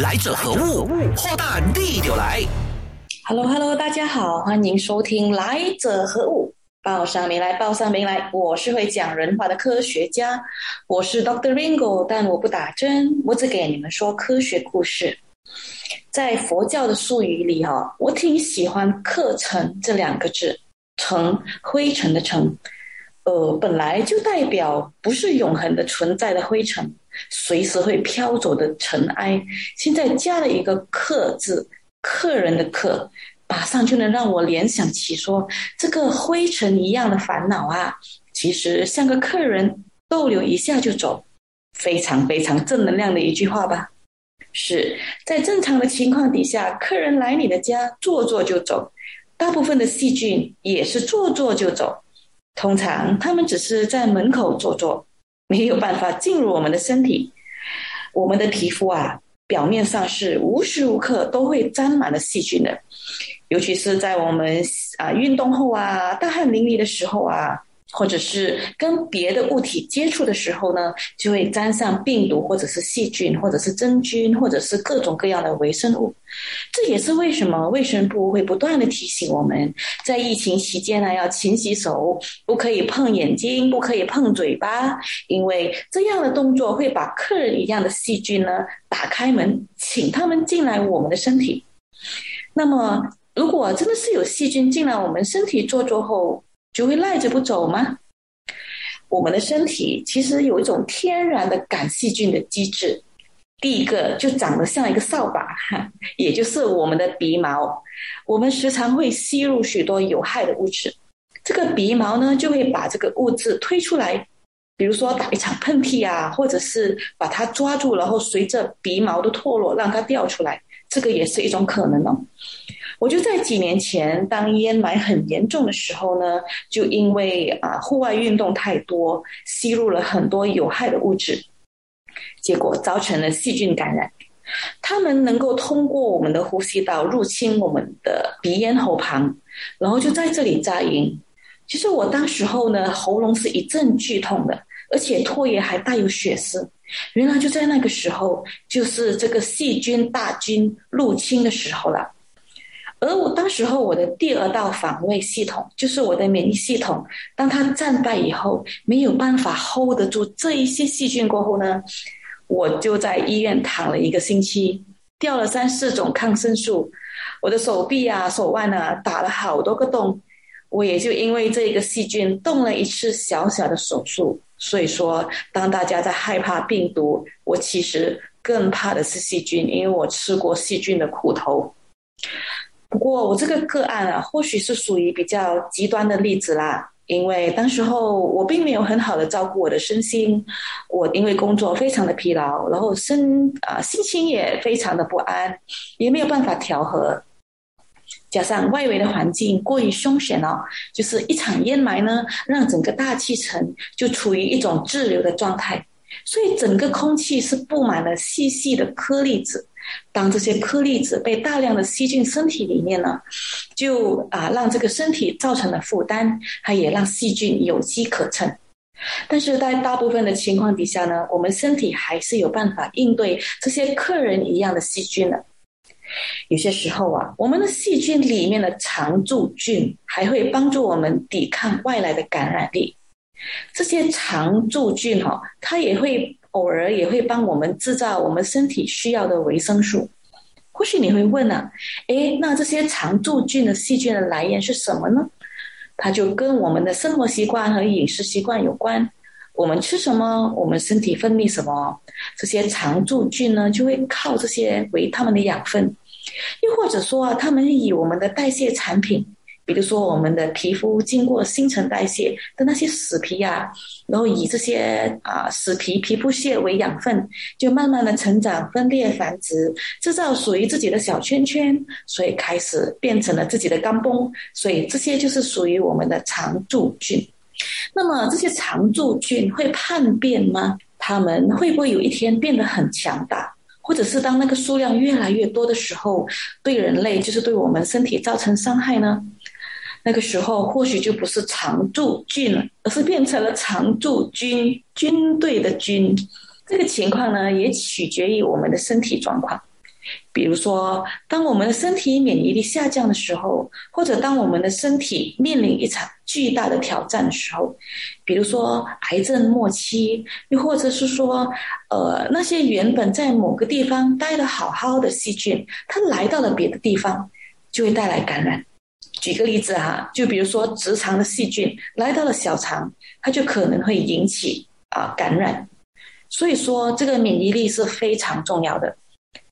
来者何物？货大地就来。Hello Hello，大家好，欢迎收听《来者何物》，报上名来，报上名来。我是会讲人话的科学家，我是 Doctor Ringo，但我不打针，我只给你们说科学故事。在佛教的术语里，哈，我挺喜欢“课程”这两个字，“尘”灰尘的“尘”，呃，本来就代表不是永恒的存在的灰尘，随时会飘走的尘埃。现在加了一个“客”字。客人的客，马上就能让我联想起说，这个灰尘一样的烦恼啊，其实像个客人逗留一下就走，非常非常正能量的一句话吧。是在正常的情况底下，客人来你的家坐坐就走，大部分的细菌也是坐坐就走，通常他们只是在门口坐坐，没有办法进入我们的身体，我们的皮肤啊。表面上是无时无刻都会沾满了细菌的，尤其是在我们啊运动后啊大汗淋漓的时候啊。或者是跟别的物体接触的时候呢，就会沾上病毒，或者是细菌，或者是真菌，或者是各种各样的微生物。这也是为什么卫生部会不断的提醒我们在疫情期间呢，要勤洗手，不可以碰眼睛，不可以碰嘴巴，因为这样的动作会把客人一样的细菌呢打开门，请他们进来我们的身体。那么，如果真的是有细菌进来我们身体做作后，就会赖着不走吗？我们的身体其实有一种天然的赶细菌的机制。第一个就长得像一个扫把，也就是我们的鼻毛。我们时常会吸入许多有害的物质，这个鼻毛呢就会把这个物质推出来。比如说打一场喷嚏啊，或者是把它抓住，然后随着鼻毛的脱落让它掉出来，这个也是一种可能哦。我就在几年前，当烟霾很严重的时候呢，就因为啊户外运动太多，吸入了很多有害的物质，结果造成了细菌感染。它们能够通过我们的呼吸道入侵我们的鼻咽喉旁，然后就在这里扎营。其实我当时候呢，喉咙是一阵剧痛的，而且唾液还带有血丝。原来就在那个时候，就是这个细菌大军入侵的时候了。而我当时候，我的第二道防卫系统就是我的免疫系统，当它战败以后，没有办法 hold 得住这一些细菌过后呢，我就在医院躺了一个星期，掉了三四种抗生素，我的手臂啊、手腕啊打了好多个洞，我也就因为这个细菌动了一次小小的手术。所以说，当大家在害怕病毒，我其实更怕的是细菌，因为我吃过细菌的苦头。不过我这个个案啊，或许是属于比较极端的例子啦。因为当时候我并没有很好的照顾我的身心，我因为工作非常的疲劳，然后身啊心情也非常的不安，也没有办法调和，加上外围的环境过于凶险哦，就是一场烟霾呢，让整个大气层就处于一种滞留的状态，所以整个空气是布满了细细的颗粒子。当这些颗粒子被大量的吸进身体里面呢，就啊让这个身体造成了负担，它也让细菌有机可乘。但是在大部分的情况底下呢，我们身体还是有办法应对这些客人一样的细菌的。有些时候啊，我们的细菌里面的常驻菌还会帮助我们抵抗外来的感染力。这些常驻菌哈，它也会。偶尔也会帮我们制造我们身体需要的维生素。或许你会问啊，诶，那这些常驻菌的细菌的来源是什么呢？它就跟我们的生活习惯和饮食习惯有关。我们吃什么，我们身体分泌什么，这些常驻菌呢，就会靠这些为它们的养分。又或者说啊，它们以我们的代谢产品。比如说，我们的皮肤经过新陈代谢的那些死皮呀，然后以这些啊死皮皮肤屑为养分，就慢慢的成长、分裂、繁殖，制造属于自己的小圈圈，所以开始变成了自己的钢崩。所以这些就是属于我们的常驻菌。那么这些常驻菌会叛变吗？它们会不会有一天变得很强大？或者是当那个数量越来越多的时候，对人类就是对我们身体造成伤害呢？那个时候或许就不是常驻军了，而是变成了常驻军，军队的军。这个情况呢，也取决于我们的身体状况。比如说，当我们的身体免疫力下降的时候，或者当我们的身体面临一场巨大的挑战的时候，比如说癌症末期，又或者是说，呃，那些原本在某个地方待的好好的细菌，它来到了别的地方，就会带来感染。举个例子哈，就比如说直肠的细菌来到了小肠，它就可能会引起啊感染。所以说，这个免疫力是非常重要的。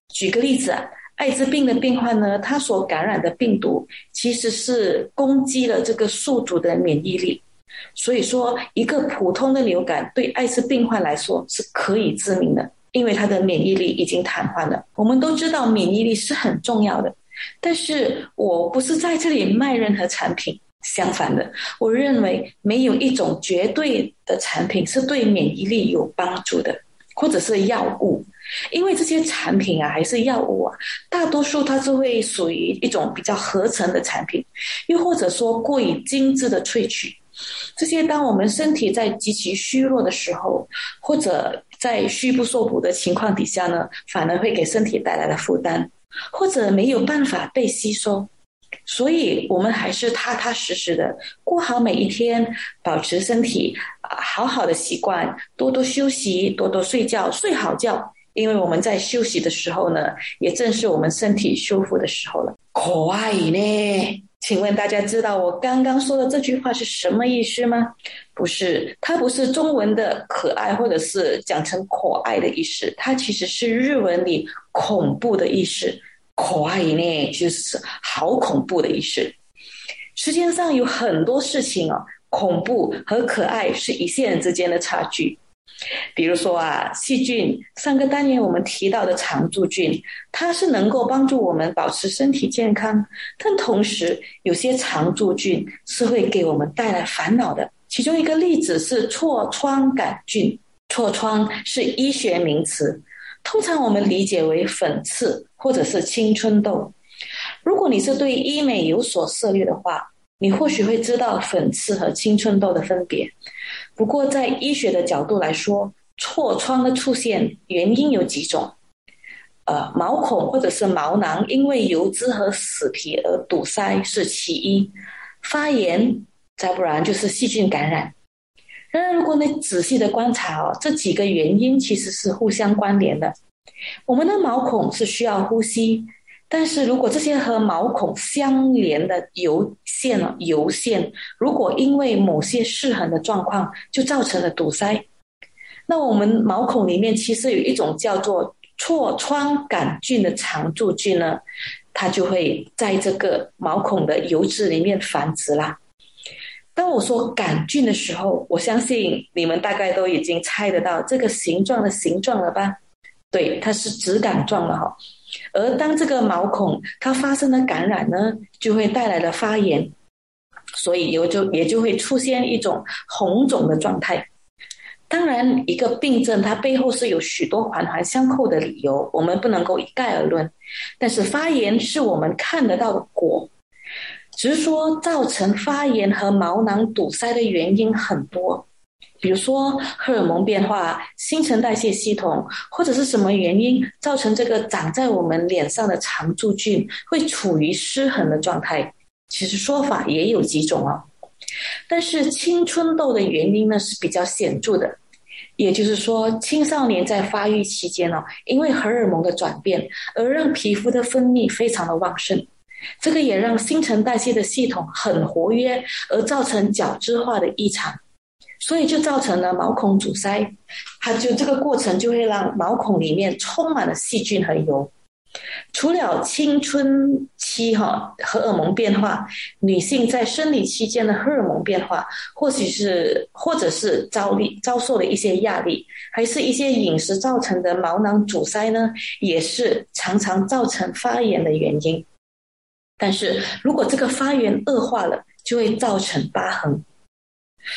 举个例子啊，艾滋病的病患呢，他所感染的病毒其实是攻击了这个宿主的免疫力，所以说一个普通的流感对艾滋病患来说是可以致命的，因为他的免疫力已经瘫痪了。我们都知道免疫力是很重要的，但是我不是在这里卖任何产品，相反的，我认为没有一种绝对的产品是对免疫力有帮助的，或者是药物。因为这些产品啊，还是药物啊，大多数它就会属于一种比较合成的产品，又或者说过于精致的萃取。这些当我们身体在极其虚弱的时候，或者在虚不受补的情况底下呢，反而会给身体带来了负担，或者没有办法被吸收。所以，我们还是踏踏实实的过好每一天，保持身体啊好好的习惯，多多休息，多多睡觉，睡好觉。因为我们在休息的时候呢，也正是我们身体修复的时候了。可爱呢？请问大家知道我刚刚说的这句话是什么意思吗？不是，它不是中文的可爱，或者是讲成可爱的意思，它其实是日文里恐怖的意思。可爱呢，就是好恐怖的意思。世界上有很多事情哦，恐怖和可爱是一线之间的差距。比如说啊，细菌，上个单元我们提到的常驻菌，它是能够帮助我们保持身体健康，但同时有些常驻菌是会给我们带来烦恼的。其中一个例子是痤疮杆菌，痤疮是医学名词，通常我们理解为粉刺或者是青春痘。如果你是对医美有所涉猎的话，你或许会知道粉刺和青春痘的分别。不过，在医学的角度来说，痤疮的出现原因有几种，呃，毛孔或者是毛囊因为油脂和死皮而堵塞是其一，发炎再不然就是细菌感染。然而，如果你仔细的观察哦，这几个原因其实是互相关联的。我们的毛孔是需要呼吸。但是如果这些和毛孔相连的油线，油线如果因为某些失衡的状况就造成了堵塞，那我们毛孔里面其实有一种叫做痤疮杆菌的常驻菌呢，它就会在这个毛孔的油脂里面繁殖啦。当我说杆菌的时候，我相信你们大概都已经猜得到这个形状的形状了吧？对，它是直杆状的哈。而当这个毛孔它发生了感染呢，就会带来了发炎，所以有就也就会出现一种红肿的状态。当然，一个病症它背后是有许多环环相扣的理由，我们不能够一概而论。但是发炎是我们看得到的果，只是说造成发炎和毛囊堵塞的原因很多。比如说荷尔蒙变化、新陈代谢系统，或者是什么原因造成这个长在我们脸上的常驻菌会处于失衡的状态？其实说法也有几种哦。但是青春痘的原因呢是比较显著的，也就是说青少年在发育期间呢，因为荷尔蒙的转变而让皮肤的分泌非常的旺盛，这个也让新陈代谢的系统很活跃，而造成角质化的异常。所以就造成了毛孔阻塞，它就这个过程就会让毛孔里面充满了细菌和油。除了青春期哈荷尔蒙变化，女性在生理期间的荷尔蒙变化，或许是或者是遭力遭受了一些压力，还是一些饮食造成的毛囊阻塞呢，也是常常造成发炎的原因。但是如果这个发炎恶化了，就会造成疤痕。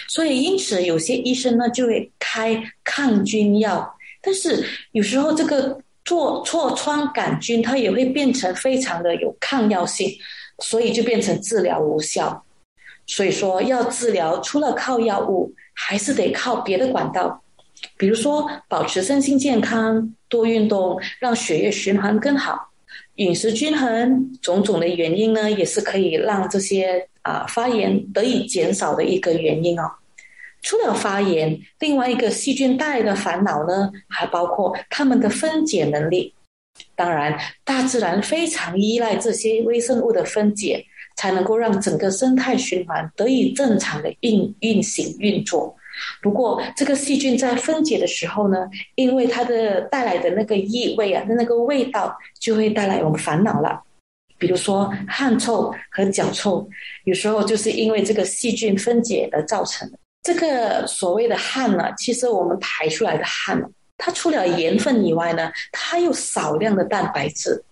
所以，因此有些医生呢就会开抗菌药，但是有时候这个做痤疮杆菌它也会变成非常的有抗药性，所以就变成治疗无效。所以说，要治疗除了靠药物，还是得靠别的管道，比如说保持身心健康、多运动，让血液循环更好，饮食均衡，种种的原因呢，也是可以让这些啊发炎得以减少的一个原因哦。除了发炎，另外一个细菌带来的烦恼呢，还包括它们的分解能力。当然，大自然非常依赖这些微生物的分解，才能够让整个生态循环得以正常的运运行运作。不过，这个细菌在分解的时候呢，因为它的带来的那个异味啊，那个味道就会带来我们烦恼了。比如说汗臭和脚臭，有时候就是因为这个细菌分解而造成的。这个所谓的汗呢，其实我们排出来的汗，它除了盐分以外呢，它有少量的蛋白质。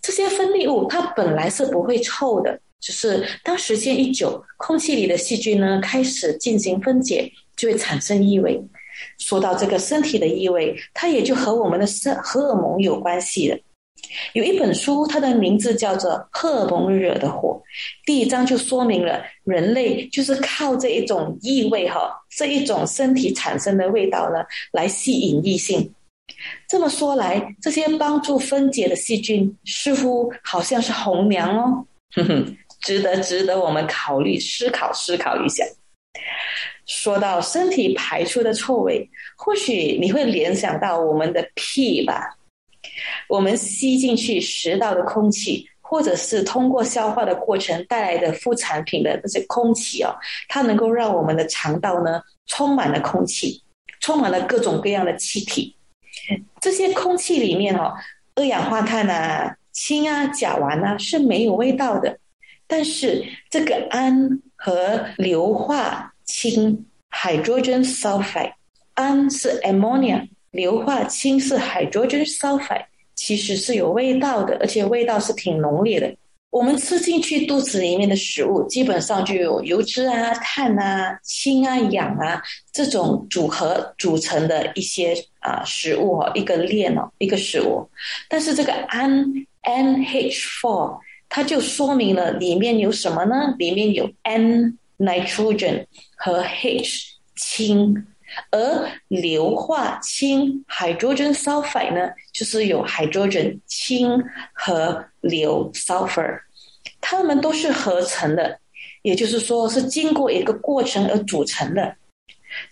这些分泌物它本来是不会臭的，只是当时间一久，空气里的细菌呢开始进行分解。就会产生异味。说到这个身体的异味，它也就和我们的生荷尔蒙有关系的。有一本书，它的名字叫做《荷尔蒙惹的祸》，第一章就说明了人类就是靠这一种异味哈，这一种身体产生的味道呢，来吸引异性。这么说来，这些帮助分解的细菌似乎好像是红娘哦，哼哼，值得值得我们考虑思考思考一下。说到身体排出的臭味，或许你会联想到我们的屁吧？我们吸进去食道的空气，或者是通过消化的过程带来的副产品的这些空气哦，它能够让我们的肠道呢充满了空气，充满了各种各样的气体。这些空气里面哦，二氧化碳啊、氢啊、甲烷啊是没有味道的，但是这个氨和硫化。氢 （hydrogen sulfide），氨是 ammonia，硫化氢是 hydrogen sulfide，其实是有味道的，而且味道是挺浓烈的。我们吃进去肚子里面的食物，基本上就有油脂啊、碳啊、氢啊、氧啊这种组合组成的一些啊食物哦，一个链哦，一个食物。但是这个氨 NH4，它就说明了里面有什么呢？里面有 N。Nitrogen 和 H 氢，而硫化氢 hydrogen sulfide 呢，就是有 hydrogen 氢和硫 sulfur，它们都是合成的，也就是说是经过一个过程而组成的。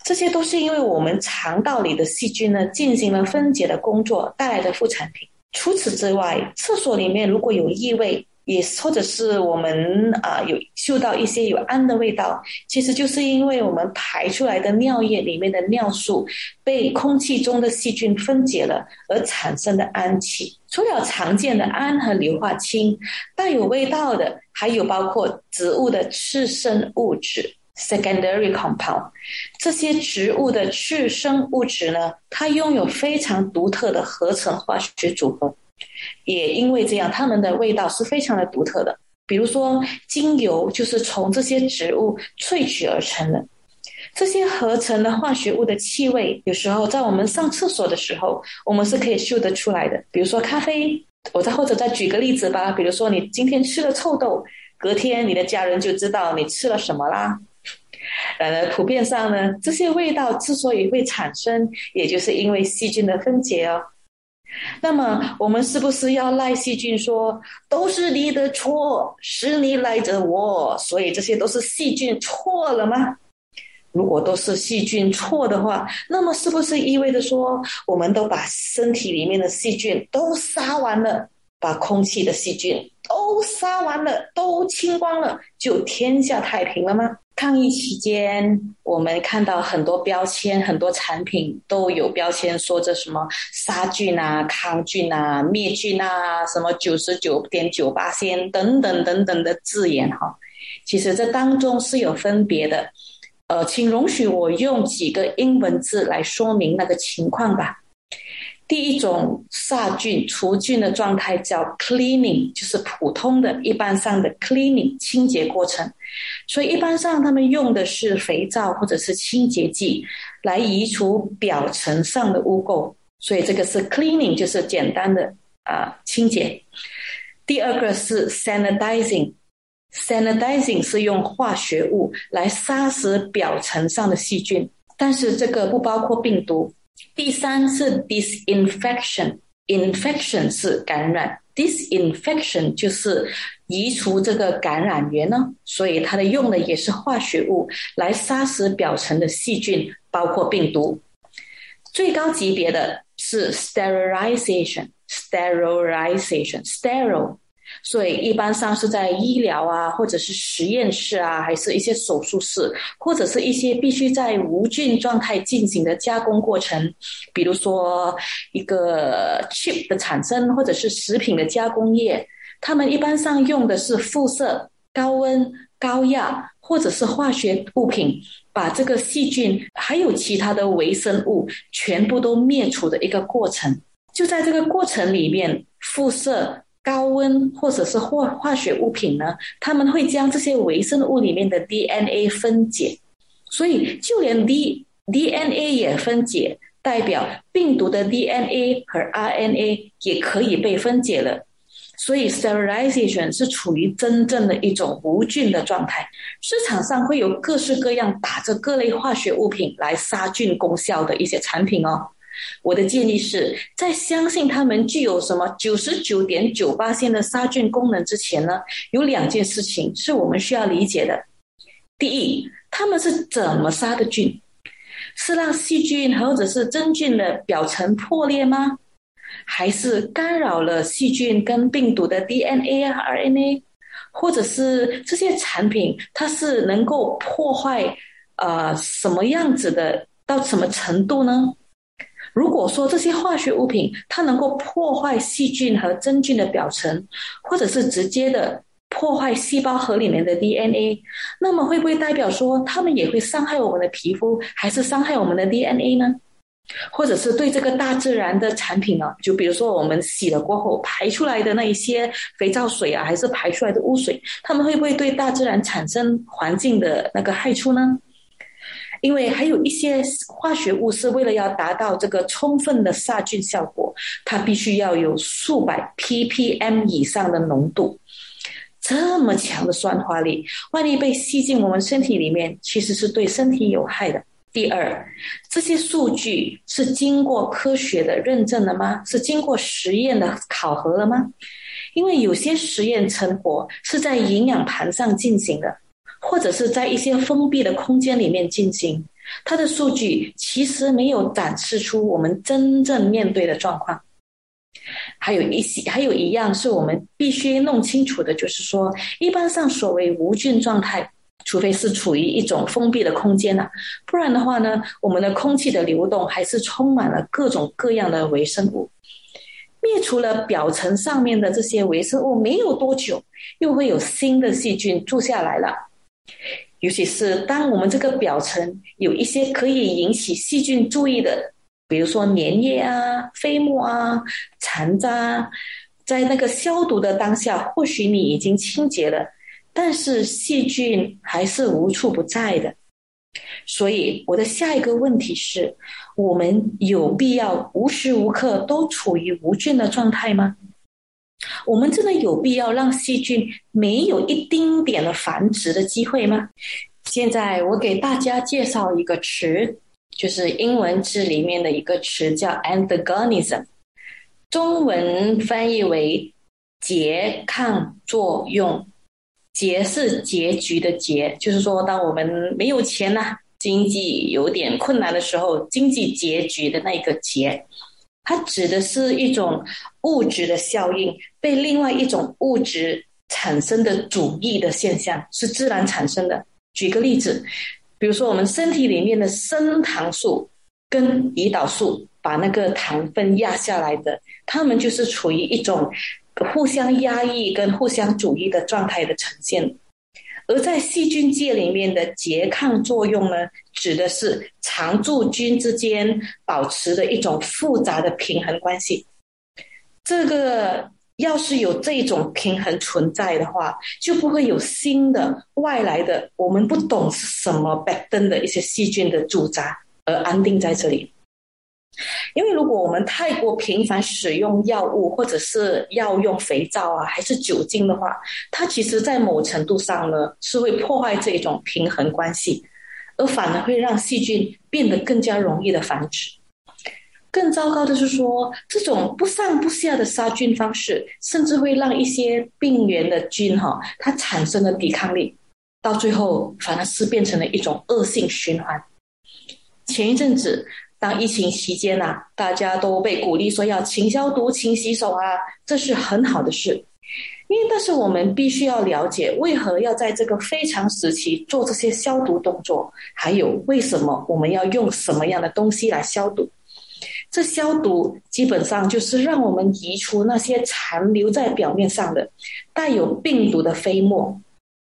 这些都是因为我们肠道里的细菌呢进行了分解的工作带来的副产品。除此之外，厕所里面如果有异味。也或者是我们啊有嗅到一些有氨的味道，其实就是因为我们排出来的尿液里面的尿素被空气中的细菌分解了而产生的氨气。除了常见的氨和硫化氢，带有味道的还有包括植物的次生物质 （secondary compound）。这些植物的次生物质呢，它拥有非常独特的合成化学组合。也因为这样，它们的味道是非常的独特的。比如说，精油就是从这些植物萃取而成的。这些合成的化学物的气味，有时候在我们上厕所的时候，我们是可以嗅得出来的。比如说咖啡，我再或者再举个例子吧。比如说，你今天吃了臭豆，隔天你的家人就知道你吃了什么啦。呃，普遍上呢，这些味道之所以会产生，也就是因为细菌的分解哦。那么，我们是不是要赖细菌说都是你的错，是你赖着我，所以这些都是细菌错了吗？如果都是细菌错的话，那么是不是意味着说，我们都把身体里面的细菌都杀完了，把空气的细菌都杀完了，都清光了，就天下太平了吗？抗疫期间，我们看到很多标签，很多产品都有标签，说着什么杀菌啊、抗菌啊、灭菌啊，什么九十九点九八仙等等等等的字眼哈。其实这当中是有分别的，呃，请容许我用几个英文字来说明那个情况吧。第一种杀菌除菌的状态叫 cleaning，就是普通的一般上的 cleaning 清洁过程。所以一般上他们用的是肥皂或者是清洁剂来移除表层上的污垢。所以这个是 cleaning，就是简单的啊清洁。第二个是 sanitizing，sanitizing 是用化学物来杀死表层上的细菌，但是这个不包括病毒。第三是 disinfection，infection 是感染 disinfection 就是移除这个感染源呢，所以它的用的也是化学物来杀死表层的细菌，包括病毒。最高级别的是 sterilization，sterilization，sterile。所以一般上是在医疗啊，或者是实验室啊，还是一些手术室，或者是一些必须在无菌状态进行的加工过程，比如说一个 chip 的产生，或者是食品的加工业，他们一般上用的是辐射、高温、高压，或者是化学物品，把这个细菌还有其他的微生物全部都灭除的一个过程。就在这个过程里面，辐射。高温或者是化化学物品呢，他们会将这些微生物里面的 DNA 分解，所以就连 D DNA 也分解，代表病毒的 DNA 和 RNA 也可以被分解了。所以 sterilization 是处于真正的一种无菌的状态。市场上会有各式各样打着各类化学物品来杀菌功效的一些产品哦。我的建议是在相信他们具有什么九十九点九八线的杀菌功能之前呢，有两件事情是我们需要理解的。第一，他们是怎么杀的菌？是让细菌或者是真菌的表层破裂吗？还是干扰了细菌跟病毒的 DNA 啊 RNA？或者是这些产品它是能够破坏呃什么样子的到什么程度呢？如果说这些化学物品它能够破坏细菌和真菌的表层，或者是直接的破坏细胞核里面的 DNA，那么会不会代表说它们也会伤害我们的皮肤，还是伤害我们的 DNA 呢？或者是对这个大自然的产品呢？就比如说我们洗了过后排出来的那一些肥皂水啊，还是排出来的污水，它们会不会对大自然产生环境的那个害处呢？因为还有一些化学物是为了要达到这个充分的杀菌效果，它必须要有数百 ppm 以上的浓度，这么强的酸化力，万一被吸进我们身体里面，其实是对身体有害的。第二，这些数据是经过科学的认证了吗？是经过实验的考核了吗？因为有些实验成果是在营养盘上进行的。或者是在一些封闭的空间里面进行，它的数据其实没有展示出我们真正面对的状况。还有一些，还有一样是我们必须弄清楚的，就是说，一般上所谓无菌状态，除非是处于一种封闭的空间呐，不然的话呢，我们的空气的流动还是充满了各种各样的微生物。灭除了表层上面的这些微生物，没有多久，又会有新的细菌住下来了。尤其是当我们这个表层有一些可以引起细菌注意的，比如说粘液啊、飞沫啊、残渣，在那个消毒的当下，或许你已经清洁了，但是细菌还是无处不在的。所以我的下一个问题是：我们有必要无时无刻都处于无菌的状态吗？我们真的有必要让细菌没有一丁点的繁殖的机会吗？现在我给大家介绍一个词，就是英文字里面的一个词叫 antagonism，中文翻译为拮抗作用。拮是结局的拮，就是说当我们没有钱呐，经济有点困难的时候，经济拮据的那个拮。它指的是一种物质的效应被另外一种物质产生的主义的现象，是自然产生的。举个例子，比如说我们身体里面的升糖素跟胰岛素把那个糖分压下来的，它们就是处于一种互相压抑跟互相主义的状态的呈现。而在细菌界里面的拮抗作用呢，指的是常驻菌之间保持的一种复杂的平衡关系。这个要是有这种平衡存在的话，就不会有新的外来的我们不懂是什么白灯的一些细菌的驻扎而安定在这里。因为如果我们太过频繁使用药物，或者是药用肥皂啊，还是酒精的话，它其实在某程度上呢，是会破坏这种平衡关系，而反而会让细菌变得更加容易的繁殖。更糟糕的是说，这种不上不下的杀菌方式，甚至会让一些病原的菌哈，它产生了抵抗力，到最后反而是变成了一种恶性循环。前一阵子，当疫情期间呐，大家都被鼓励说要勤消毒、勤洗手啊，这是很好的事。因为，但是我们必须要了解，为何要在这个非常时期做这些消毒动作，还有为什么我们要用什么样的东西来消毒？这消毒基本上就是让我们移除那些残留在表面上的带有病毒的飞沫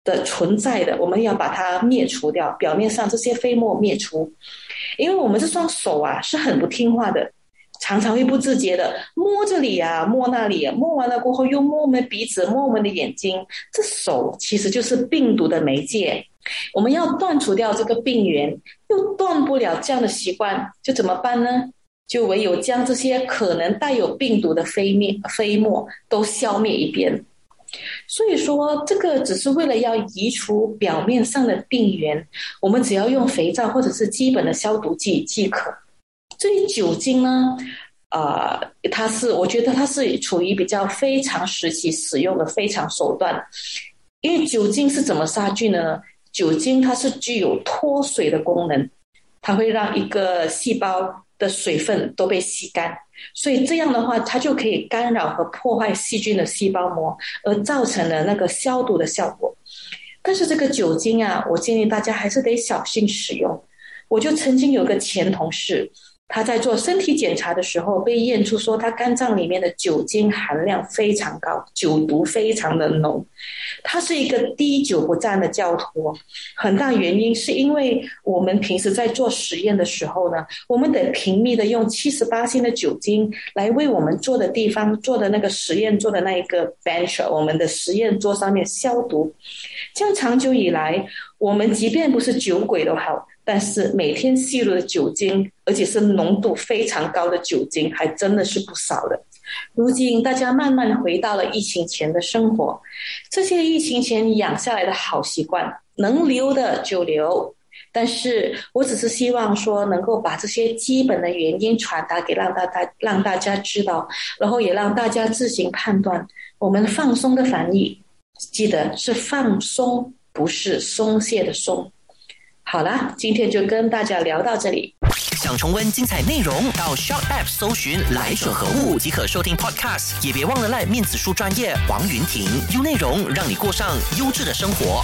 的存在的，我们要把它灭除掉。表面上这些飞沫灭除，因为我们这双手啊是很不听话的。常常会不自觉的摸这里啊，摸那里，摸完了过后又摸我们鼻子，摸我们的眼睛。这手其实就是病毒的媒介，我们要断除掉这个病源，又断不了这样的习惯，就怎么办呢？就唯有将这些可能带有病毒的飞灭飞沫都消灭一遍。所以说，这个只是为了要移除表面上的病原，我们只要用肥皂或者是基本的消毒剂即可。至于酒精呢，呃，它是我觉得它是处于比较非常时期使用的非常手段，因为酒精是怎么杀菌呢？酒精它是具有脱水的功能，它会让一个细胞的水分都被吸干，所以这样的话，它就可以干扰和破坏细菌的细胞膜，而造成了那个消毒的效果。但是这个酒精啊，我建议大家还是得小心使用。我就曾经有个前同事。他在做身体检查的时候，被验出说他肝脏里面的酒精含量非常高，酒毒非常的浓。他是一个滴酒不沾的教徒，很大原因是因为我们平时在做实验的时候呢，我们得频密的用七十八星的酒精来为我们做的地方做的那个实验做的那一个 bench，我们的实验桌上面消毒。这样长久以来，我们即便不是酒鬼都好。但是每天吸入的酒精，而且是浓度非常高的酒精，还真的是不少的。如今大家慢慢回到了疫情前的生活，这些疫情前养下来的好习惯，能留的就留。但是我只是希望说，能够把这些基本的原因传达给让大家让大家知道，然后也让大家自行判断。我们放松的反应，记得是放松，不是松懈的松。好啦，今天就跟大家聊到这里。想重温精彩内容，到 s h o p App 搜寻“来者何物”即可收听 Podcast。也别忘了赖面子书专业王云婷，用内容让你过上优质的生活。